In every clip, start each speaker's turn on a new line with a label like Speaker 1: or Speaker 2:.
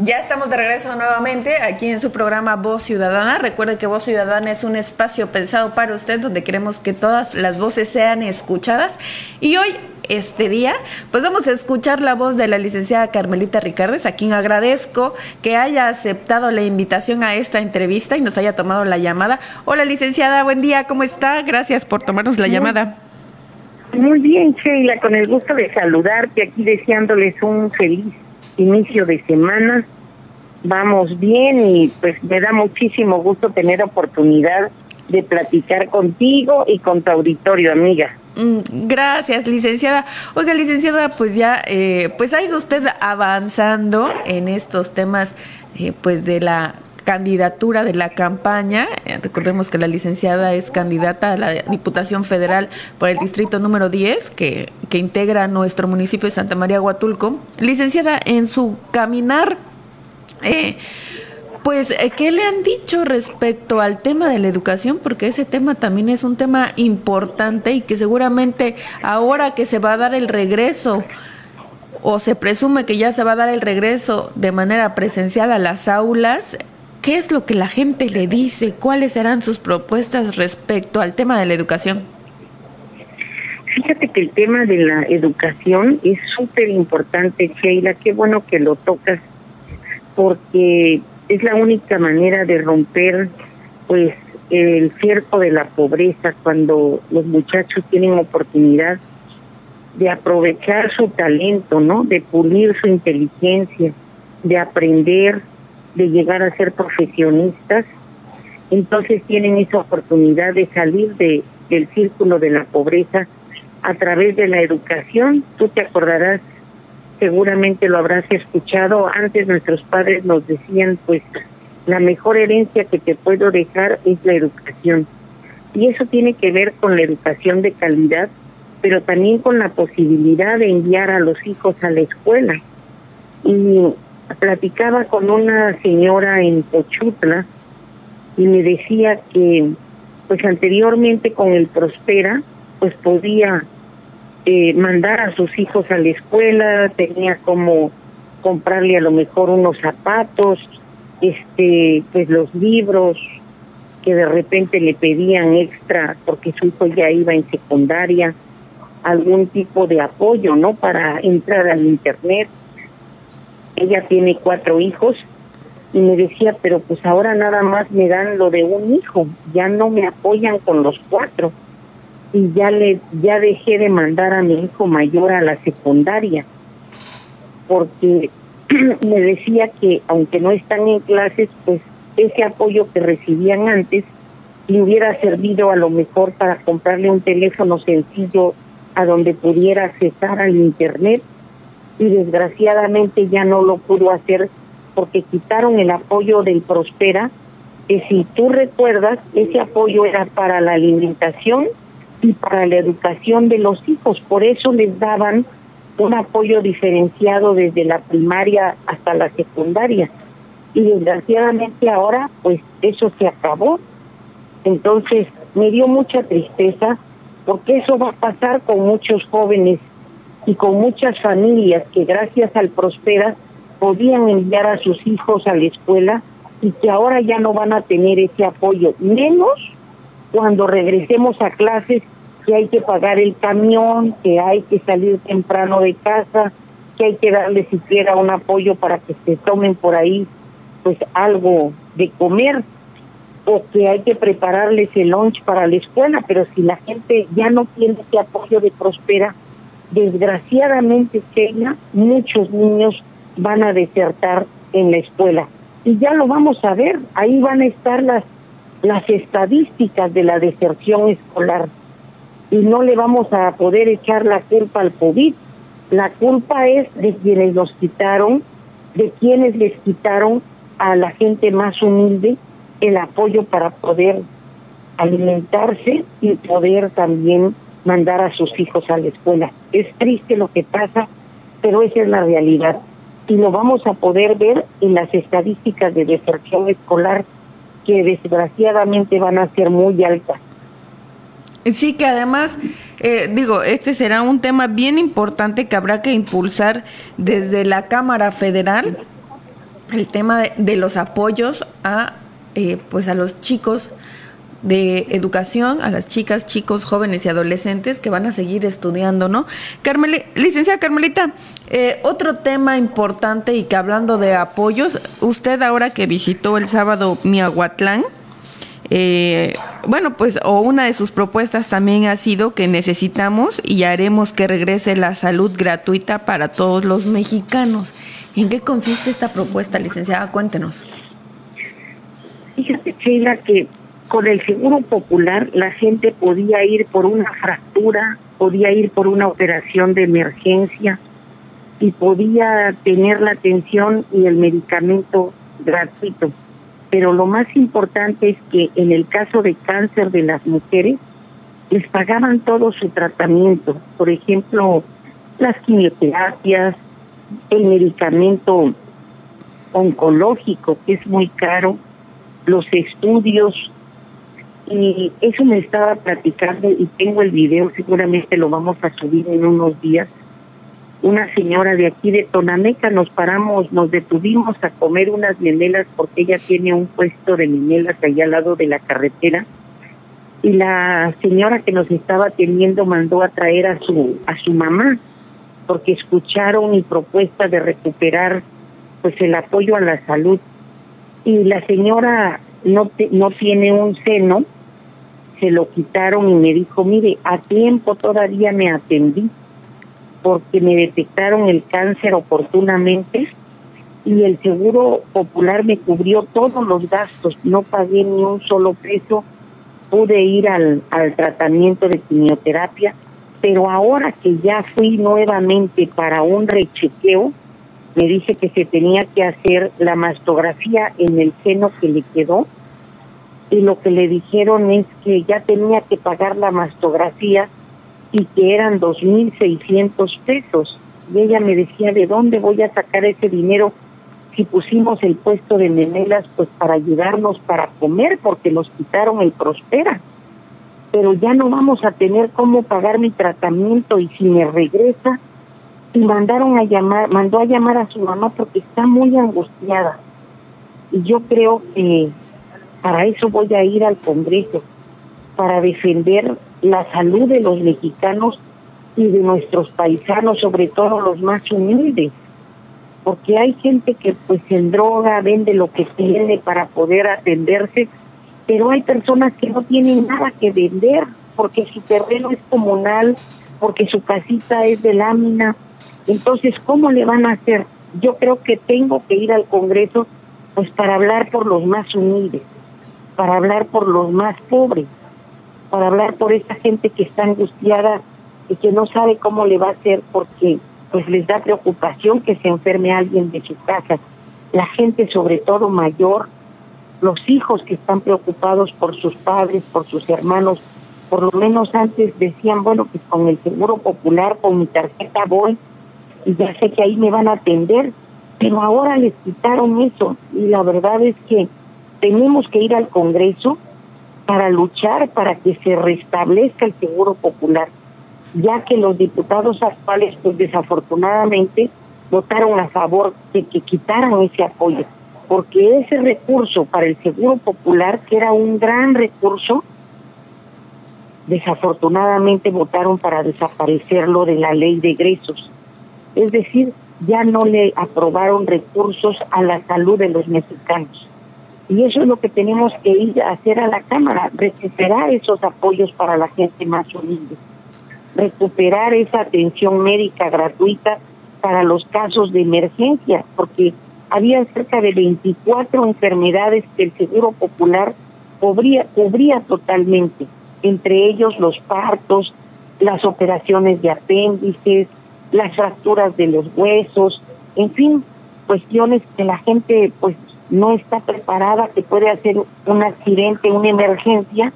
Speaker 1: Ya estamos de regreso nuevamente aquí en su programa Voz Ciudadana. Recuerde que Voz Ciudadana es un espacio pensado para usted donde queremos que todas las voces sean escuchadas. Y hoy, este día, pues vamos a escuchar la voz de la licenciada Carmelita Ricardes, a quien agradezco que haya aceptado la invitación a esta entrevista y nos haya tomado la llamada. Hola licenciada, buen día, ¿cómo está? Gracias por tomarnos la llamada.
Speaker 2: Muy bien, Sheila, con el gusto de saludarte aquí deseándoles un feliz inicio de semana. Vamos bien y pues me da muchísimo gusto tener oportunidad de platicar contigo y con tu auditorio, amiga.
Speaker 1: Mm, Gracias, licenciada. Oiga, licenciada, pues ya, eh, pues ha ido usted avanzando en estos temas, eh, pues de la candidatura de la campaña. Eh, recordemos que la licenciada es candidata a la Diputación Federal por el distrito número 10, que, que integra nuestro municipio de Santa María Huatulco. Licenciada, en su caminar, eh, pues, eh, ¿qué le han dicho respecto al tema de la educación? Porque ese tema también es un tema importante y que seguramente ahora que se va a dar el regreso o se presume que ya se va a dar el regreso de manera presencial a las aulas, ¿qué es lo que la gente le dice? ¿Cuáles serán sus propuestas respecto al tema de la educación?
Speaker 2: Fíjate que el tema de la educación es súper importante, Sheila. Qué bueno que lo tocas, porque es la única manera de romper, pues, el cierto de la pobreza cuando los muchachos tienen oportunidad de aprovechar su talento, ¿no? De pulir su inteligencia, de aprender, de llegar a ser profesionistas. Entonces tienen esa oportunidad de salir de, del círculo de la pobreza a través de la educación. Tú te acordarás, seguramente lo habrás escuchado, antes nuestros padres nos decían, pues, la mejor herencia que te puedo dejar es la educación. Y eso tiene que ver con la educación de calidad, pero también con la posibilidad de enviar a los hijos a la escuela. Y platicaba con una señora en Pochutla y me decía que pues anteriormente con el Prospera pues podía eh, mandar a sus hijos a la escuela, tenía como comprarle a lo mejor unos zapatos, este pues los libros que de repente le pedían extra porque su hijo ya iba en secundaria, algún tipo de apoyo, ¿no? Para entrar al internet ella tiene cuatro hijos y me decía, pero pues ahora nada más me dan lo de un hijo, ya no me apoyan con los cuatro y ya le ya dejé de mandar a mi hijo mayor a la secundaria porque me decía que aunque no están en clases, pues ese apoyo que recibían antes le hubiera servido a lo mejor para comprarle un teléfono sencillo a donde pudiera accesar al internet y desgraciadamente ya no lo pudo hacer porque quitaron el apoyo del Prospera, que si tú recuerdas, ese apoyo era para la alimentación y para la educación de los hijos, por eso les daban un apoyo diferenciado desde la primaria hasta la secundaria. Y desgraciadamente ahora, pues eso se acabó. Entonces, me dio mucha tristeza porque eso va a pasar con muchos jóvenes y con muchas familias que gracias al Prospera podían enviar a sus hijos a la escuela y que ahora ya no van a tener ese apoyo, menos cuando regresemos a clases que hay que pagar el camión, que hay que salir temprano de casa, que hay que darle siquiera un apoyo para que se tomen por ahí pues algo de comer o que hay que prepararles el lunch para la escuela, pero si la gente ya no tiene ese apoyo de Prospera, desgraciadamente, Sheila, muchos niños van a desertar en la escuela. Y ya lo vamos a ver, ahí van a estar las las estadísticas de la deserción escolar y no le vamos a poder echar la culpa al COVID. La culpa es de quienes los quitaron, de quienes les quitaron a la gente más humilde el apoyo para poder alimentarse y poder también mandar a sus hijos a la escuela. Es triste lo que pasa, pero esa es la realidad. Y lo vamos a poder ver en las estadísticas de deserción escolar, que desgraciadamente van a ser muy altas.
Speaker 1: Sí, que además, eh, digo, este será un tema bien importante que habrá que impulsar desde la Cámara Federal, el tema de, los apoyos a, eh, pues a los chicos de educación a las chicas, chicos, jóvenes y adolescentes que van a seguir estudiando, ¿no? Carmeli, licenciada Carmelita, eh, otro tema importante y que hablando de apoyos, usted ahora que visitó el sábado Miahuatlán, eh, bueno, pues o una de sus propuestas también ha sido que necesitamos y haremos que regrese la salud gratuita para todos los mexicanos. ¿En qué consiste esta propuesta, licenciada? Cuéntenos.
Speaker 2: Fíjate, Sheila, que con el seguro popular la gente podía ir por una fractura, podía ir por una operación de emergencia y podía tener la atención y el medicamento gratuito. Pero lo más importante es que en el caso de cáncer de las mujeres, les pagaban todo su tratamiento. Por ejemplo, las quimioterapias, el medicamento oncológico, que es muy caro, los estudios y eso me estaba platicando y tengo el video, seguramente lo vamos a subir en unos días. Una señora de aquí de Tonameca nos paramos, nos detuvimos a comer unas memelas porque ella tiene un puesto de memelas allá al lado de la carretera. Y la señora que nos estaba atendiendo mandó a traer a su a su mamá porque escucharon mi propuesta de recuperar pues el apoyo a la salud. Y la señora no no tiene un seno se lo quitaron y me dijo, mire, a tiempo todavía me atendí porque me detectaron el cáncer oportunamente y el seguro popular me cubrió todos los gastos, no pagué ni un solo peso, pude ir al, al tratamiento de quimioterapia, pero ahora que ya fui nuevamente para un rechequeo, me dice que se tenía que hacer la mastografía en el seno que le quedó y lo que le dijeron es que ya tenía que pagar la mastografía y que eran 2.600 pesos. Y ella me decía, ¿de dónde voy a sacar ese dinero si pusimos el puesto de memelas pues para ayudarnos para comer porque nos quitaron el Prospera? Pero ya no vamos a tener cómo pagar mi tratamiento y si me regresa y mandaron a llamar, mandó a llamar a su mamá porque está muy angustiada. Y yo creo que para eso voy a ir al Congreso, para defender la salud de los mexicanos y de nuestros paisanos, sobre todo los más humildes, porque hay gente que pues en droga vende lo que tiene para poder atenderse, pero hay personas que no tienen nada que vender, porque su terreno es comunal, porque su casita es de lámina. Entonces, ¿cómo le van a hacer? Yo creo que tengo que ir al Congreso pues para hablar por los más humildes para hablar por los más pobres, para hablar por esa gente que está angustiada y que no sabe cómo le va a hacer porque pues les da preocupación que se enferme alguien de su casa. La gente sobre todo mayor, los hijos que están preocupados por sus padres, por sus hermanos, por lo menos antes decían, bueno, pues con el seguro popular, con mi tarjeta voy y ya sé que ahí me van a atender, pero ahora les quitaron eso y la verdad es que tenemos que ir al Congreso para luchar para que se restablezca el seguro popular, ya que los diputados actuales, pues desafortunadamente, votaron a favor de que quitaran ese apoyo, porque ese recurso para el seguro popular, que era un gran recurso, desafortunadamente votaron para desaparecerlo de la ley de egresos. Es decir, ya no le aprobaron recursos a la salud de los mexicanos. Y eso es lo que tenemos que ir a hacer a la Cámara, recuperar esos apoyos para la gente más humilde, recuperar esa atención médica gratuita para los casos de emergencia, porque había cerca de 24 enfermedades que el Seguro Popular cubría, cubría totalmente, entre ellos los partos, las operaciones de apéndices, las fracturas de los huesos, en fin, cuestiones que la gente pues no está preparada, que puede hacer un accidente, una emergencia,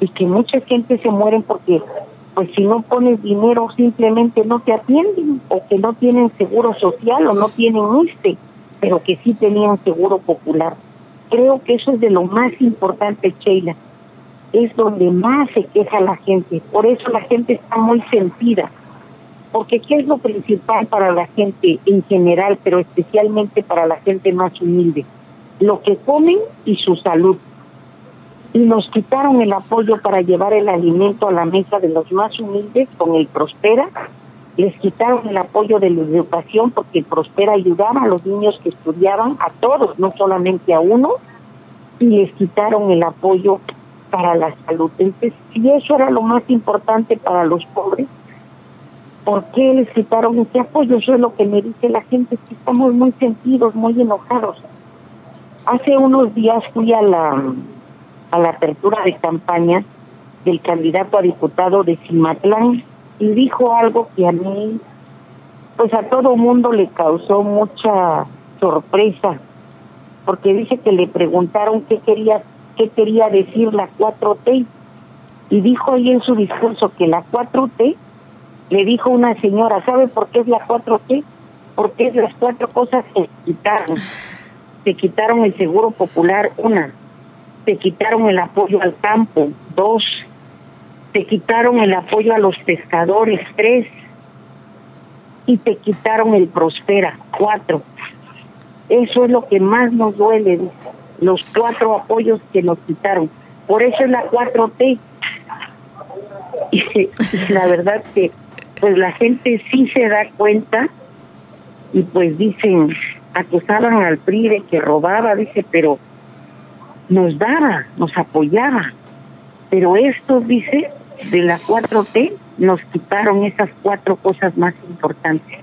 Speaker 2: y que mucha gente se mueren porque pues si no pones dinero simplemente no te atienden o que no tienen seguro social o no tienen ISTE, pero que sí tenían seguro popular. Creo que eso es de lo más importante, Sheila. Es donde más se queja la gente. Por eso la gente está muy sentida. Porque ¿qué es lo principal para la gente en general, pero especialmente para la gente más humilde? Lo que comen y su salud y nos quitaron el apoyo para llevar el alimento a la mesa de los más humildes con el Prospera. Les quitaron el apoyo de la educación porque el Prospera ayudaba a los niños que estudiaban, a todos, no solamente a uno, y les quitaron el apoyo para la salud. Entonces, si eso era lo más importante para los pobres, ¿por qué les quitaron ese apoyo? Eso es lo que me dice la gente, que estamos muy sentidos, muy enojados. Hace unos días fui a la a la apertura de campaña del candidato a diputado de Cimatlán y dijo algo que a mí, pues a todo mundo le causó mucha sorpresa, porque dice que le preguntaron qué quería, qué quería decir la 4T y dijo ahí en su discurso que la 4T le dijo una señora, ¿sabe por qué es la 4T? Porque es las cuatro cosas que quitaron. Se quitaron el seguro popular, una, te quitaron el apoyo al campo, dos, te quitaron el apoyo a los pescadores, tres, y te quitaron el prospera, cuatro. Eso es lo que más nos duele, los cuatro apoyos que nos quitaron. Por eso es la 4T. Y la verdad que pues la gente sí se da cuenta y pues dicen, acusaban al PRI de que robaba, dice, pero nos daba, nos apoyaba. Pero esto, dice, de la 4T, nos quitaron esas cuatro cosas más importantes.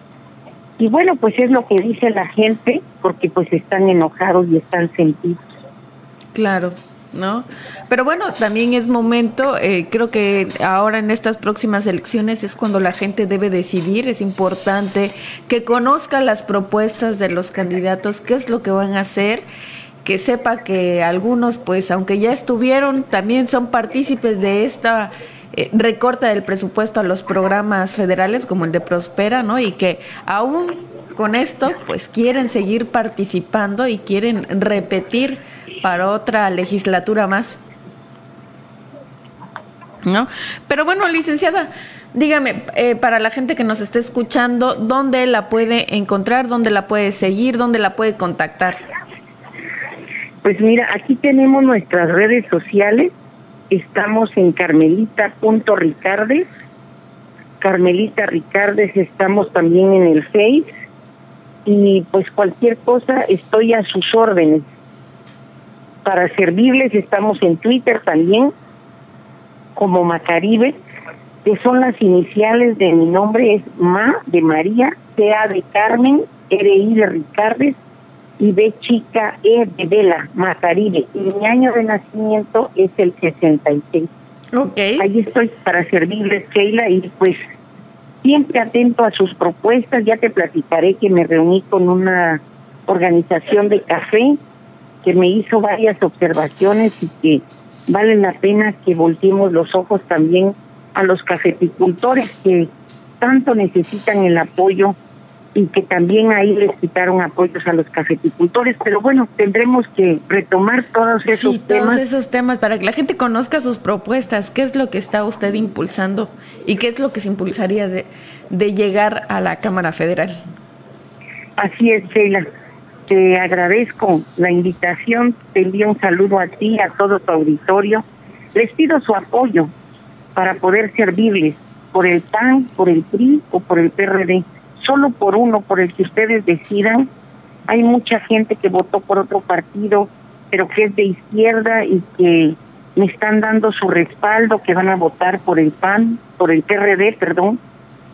Speaker 2: Y bueno, pues es lo que dice la gente, porque pues están enojados y están sentidos.
Speaker 1: Claro. ¿No? Pero bueno, también es momento, eh, creo que ahora en estas próximas elecciones es cuando la gente debe decidir, es importante que conozca las propuestas de los candidatos, qué es lo que van a hacer que sepa que algunos, pues, aunque ya estuvieron, también son partícipes de esta eh, recorta del presupuesto a los programas federales como el de Prospera, ¿no? Y que aún con esto, pues, quieren seguir participando y quieren repetir para otra legislatura más. ¿No? Pero bueno, licenciada, dígame, eh, para la gente que nos está escuchando, ¿dónde la puede encontrar? ¿Dónde la puede seguir? ¿Dónde la puede contactar?
Speaker 2: Pues mira, aquí tenemos nuestras redes sociales. Estamos en carmelita.ricardes. Carmelita Ricardes, estamos también en el Face. Y pues cualquier cosa, estoy a sus órdenes. Para servirles, estamos en Twitter también, como Macaribe, que son las iniciales de mi nombre, es Ma de María, CA de Carmen, RI de Ricardes, y B chica E de Vela, Macaribe. Y mi año de nacimiento es el 66.
Speaker 1: Ok.
Speaker 2: Ahí estoy para servirles, Keila, y pues siempre atento a sus propuestas. Ya te platicaré que me reuní con una organización de café que me hizo varias observaciones y que vale la pena que volteemos los ojos también a los cafeticultores que tanto necesitan el apoyo y que también ahí les quitaron apoyos a los cafeticultores, pero bueno, tendremos que retomar todos esos
Speaker 1: sí,
Speaker 2: temas.
Speaker 1: Todos esos temas para que la gente conozca sus propuestas, qué es lo que está usted impulsando y qué es lo que se impulsaría de, de llegar a la Cámara Federal.
Speaker 2: Así es, Sheila. Te agradezco la invitación, te envío un saludo a ti, a todo tu auditorio. Les pido su apoyo para poder servirles por el PAN, por el PRI o por el PRD solo por uno, por el que ustedes decidan. Hay mucha gente que votó por otro partido, pero que es de izquierda y que me están dando su respaldo, que van a votar por el PAN, por el PRD, perdón.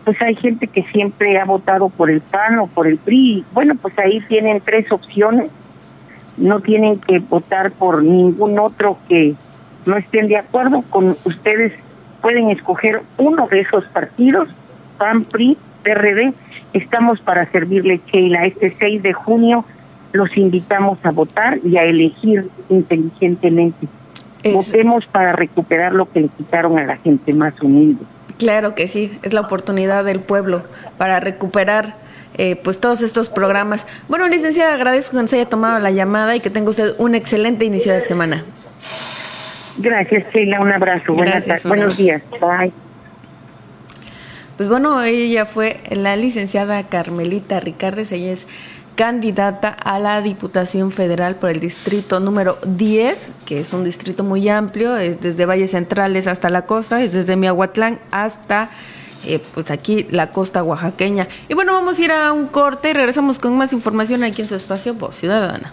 Speaker 2: Pues hay gente que siempre ha votado por el PAN o por el PRI. Bueno, pues ahí tienen tres opciones. no tienen que votar por ningún otro que no estén de acuerdo con ustedes. Pueden escoger uno de esos partidos, PAN, PRI, PRD. Estamos para servirle, Sheila. Este 6 de junio los invitamos a votar y a elegir inteligentemente. Votemos para recuperar lo que le quitaron a la gente más humilde.
Speaker 1: Claro que sí, es la oportunidad del pueblo para recuperar eh, pues todos estos programas. Bueno, licenciada, agradezco que nos haya tomado la llamada y que tenga usted un excelente inicio de semana.
Speaker 2: Gracias, Sheila, un abrazo. Buenas, buenos días. Bye.
Speaker 1: Pues bueno, ella fue la licenciada Carmelita Ricardes, ella es candidata a la Diputación Federal por el distrito número 10, que es un distrito muy amplio, es desde Valles Centrales hasta la costa, es desde Miahuatlán hasta eh, pues aquí la costa oaxaqueña. Y bueno, vamos a ir a un corte y regresamos con más información aquí en su espacio Voz Ciudadana.